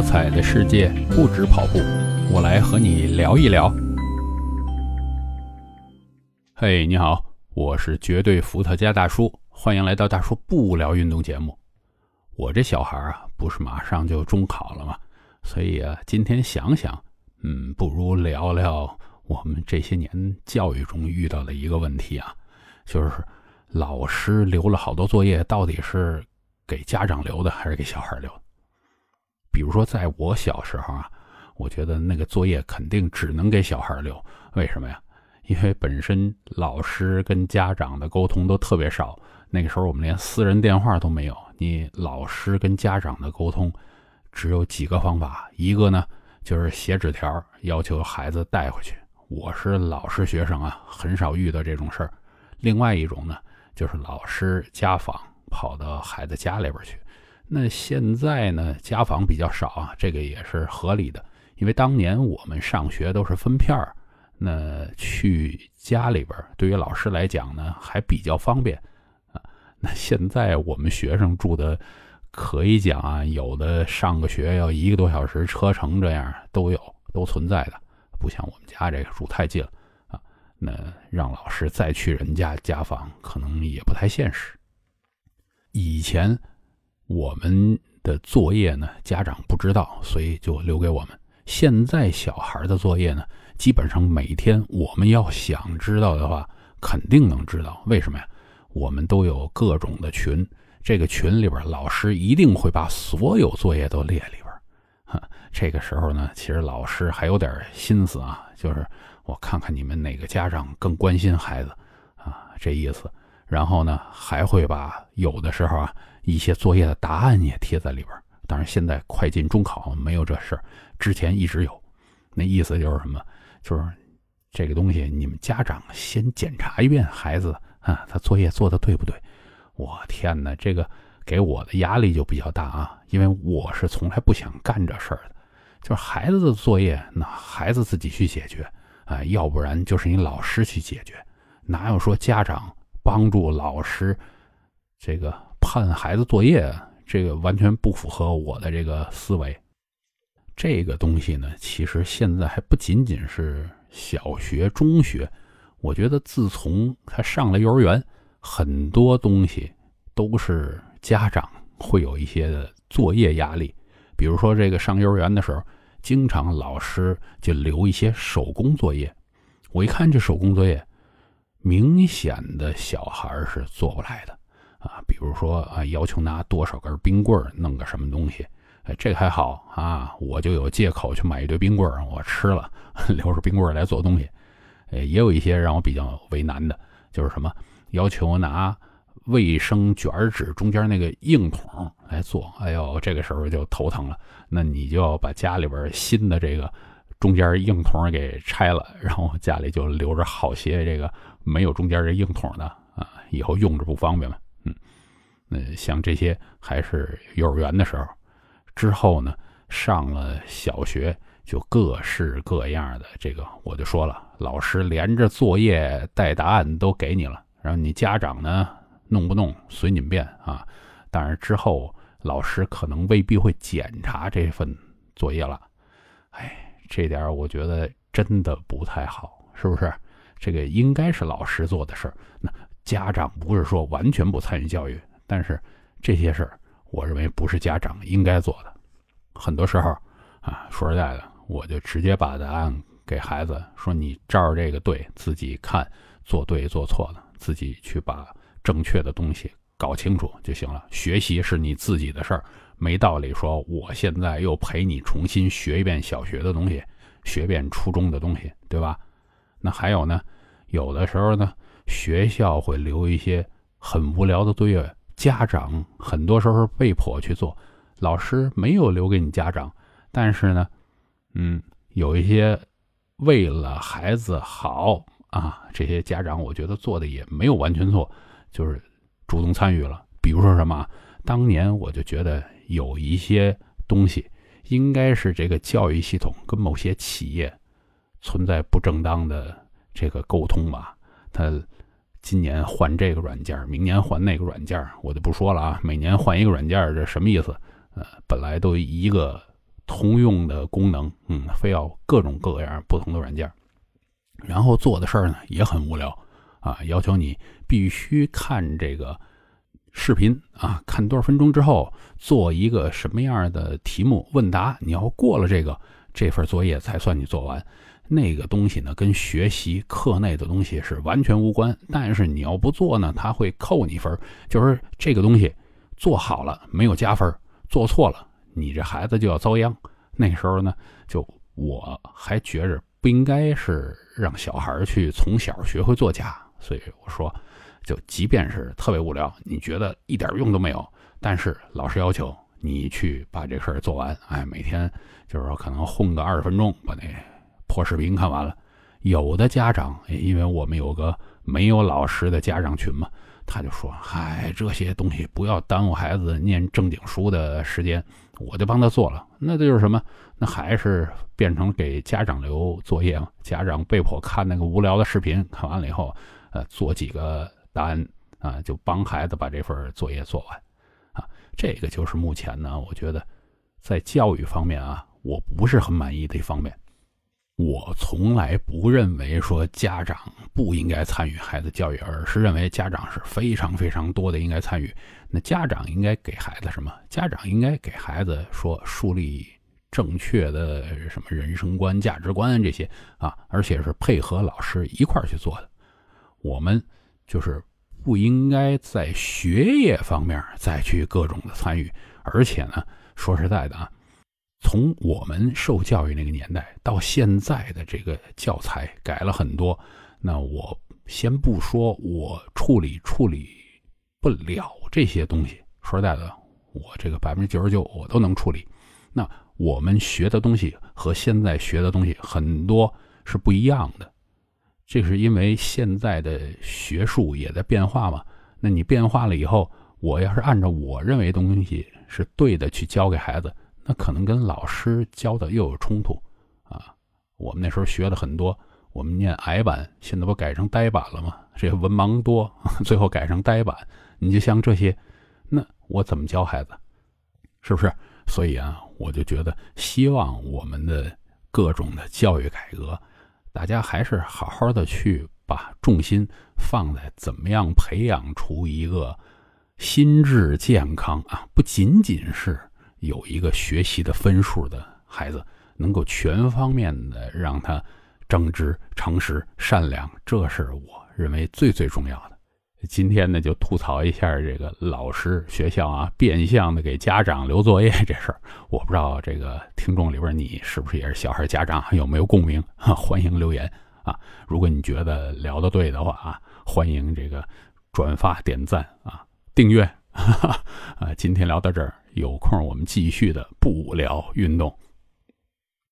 多彩的世界不止跑步，我来和你聊一聊。嘿，你好，我是绝对伏特加大叔，欢迎来到大叔不聊运动节目。我这小孩啊，不是马上就中考了吗？所以啊，今天想想，嗯，不如聊聊我们这些年教育中遇到的一个问题啊，就是老师留了好多作业，到底是给家长留的还是给小孩留的？比如说，在我小时候啊，我觉得那个作业肯定只能给小孩留。为什么呀？因为本身老师跟家长的沟通都特别少，那个时候我们连私人电话都没有。你老师跟家长的沟通只有几个方法，一个呢就是写纸条要求孩子带回去。我是老师学生啊，很少遇到这种事儿。另外一种呢，就是老师家访跑到孩子家里边去。那现在呢，家访比较少啊，这个也是合理的，因为当年我们上学都是分片儿，那去家里边对于老师来讲呢，还比较方便啊。那现在我们学生住的，可以讲啊，有的上个学要一个多小时车程，这样都有，都存在的，不像我们家这个住太近了啊。那让老师再去人家家访，可能也不太现实。以前。我们的作业呢，家长不知道，所以就留给我们。现在小孩的作业呢，基本上每天我们要想知道的话，肯定能知道。为什么呀？我们都有各种的群，这个群里边老师一定会把所有作业都列里边。哈，这个时候呢，其实老师还有点心思啊，就是我看看你们哪个家长更关心孩子啊，这意思。然后呢，还会把有的时候啊。一些作业的答案也贴在里边，当然现在快进中考没有这事儿，之前一直有。那意思就是什么？就是这个东西你们家长先检查一遍孩子啊，他作业做的对不对？我天哪，这个给我的压力就比较大啊，因为我是从来不想干这事儿的。就是孩子的作业，那孩子自己去解决啊，要不然就是你老师去解决，哪有说家长帮助老师这个？判孩子作业，这个完全不符合我的这个思维。这个东西呢，其实现在还不仅仅是小学、中学，我觉得自从他上了幼儿园，很多东西都是家长会有一些的作业压力。比如说，这个上幼儿园的时候，经常老师就留一些手工作业。我一看这手工作业，明显的小孩是做不来的。啊，比如说啊，要求拿多少根冰棍弄个什么东西，哎，这还好啊，我就有借口去买一堆冰棍我吃了，留着冰棍来做东西。哎，也有一些让我比较为难的，就是什么要求拿卫生卷纸中间那个硬筒来做，哎呦，这个时候就头疼了。那你就要把家里边新的这个中间硬筒给拆了，然后家里就留着好些这个没有中间这硬筒的啊，以后用着不方便嘛。那像这些还是幼儿园的时候，之后呢，上了小学就各式各样的这个，我就说了，老师连着作业带答案都给你了，然后你家长呢弄不弄随你们便啊。但是之后老师可能未必会检查这份作业了，哎，这点我觉得真的不太好，是不是？这个应该是老师做的事儿，那家长不是说完全不参与教育。但是这些事儿，我认为不是家长应该做的。很多时候啊，说实在的，我就直接把答案给孩子说：“你照着这个对，自己看做对做错了，自己去把正确的东西搞清楚就行了。学习是你自己的事儿，没道理说我现在又陪你重新学一遍小学的东西，学遍初中的东西，对吧？那还有呢，有的时候呢，学校会留一些很无聊的作业。”家长很多时候被迫去做，老师没有留给你家长，但是呢，嗯，有一些为了孩子好啊，这些家长我觉得做的也没有完全错，就是主动参与了。比如说什么，当年我就觉得有一些东西应该是这个教育系统跟某些企业存在不正当的这个沟通吧，他。今年换这个软件，明年换那个软件，我就不说了啊。每年换一个软件，这什么意思？呃，本来都一个通用的功能，嗯，非要各种各样不同的软件。然后做的事儿呢也很无聊啊，要求你必须看这个视频啊，看多少分钟之后做一个什么样的题目问答，你要过了这个这份作业才算你做完。那个东西呢跟学习课内的东西是完全无关，但是你要不做呢，他会扣你分就是这个东西做好了没有加分，做错了你这孩子就要遭殃。那时候呢，就我还觉着。不应该是让小孩去从小学会作假，所以我说，就即便是特别无聊，你觉得一点用都没有，但是老师要求你去把这事儿做完，哎，每天就是说可能混个二十分钟，把那破视频看完了。有的家长，因为我们有个没有老师的家长群嘛，他就说，嗨，这些东西不要耽误孩子念正经书的时间。我就帮他做了，那这就是什么？那还是变成给家长留作业嘛？家长被迫看那个无聊的视频，看完了以后，呃，做几个答案啊，就帮孩子把这份作业做完啊。这个就是目前呢，我觉得在教育方面啊，我不是很满意的一方面。我从来不认为说家长不应该参与孩子教育，而是认为家长是非常非常多的应该参与。那家长应该给孩子什么？家长应该给孩子说树立正确的什么人生观、价值观这些啊，而且是配合老师一块儿去做的。我们就是不应该在学业方面再去各种的参与，而且呢，说实在的啊。从我们受教育那个年代到现在的这个教材改了很多，那我先不说我处理处理不了这些东西。说实在的，我这个百分之九十九我都能处理。那我们学的东西和现在学的东西很多是不一样的，这是因为现在的学术也在变化嘛。那你变化了以后，我要是按照我认为东西是对的去教给孩子。那可能跟老师教的又有冲突，啊，我们那时候学的很多，我们念矮板，现在不改成呆板了吗？这文盲多，最后改成呆板。你就像这些，那我怎么教孩子？是不是？所以啊，我就觉得，希望我们的各种的教育改革，大家还是好好的去把重心放在怎么样培养出一个心智健康啊，不仅仅是。有一个学习的分数的孩子，能够全方面的让他正直、诚实、善良，这是我认为最最重要的。今天呢，就吐槽一下这个老师、学校啊，变相的给家长留作业这事儿。我不知道这个听众里边你是不是也是小孩家长，有没有共鸣？欢迎留言啊！如果你觉得聊的对的话啊，欢迎这个转发、点赞啊、订阅哈哈。啊，今天聊到这儿。有空我们继续的不聊运动。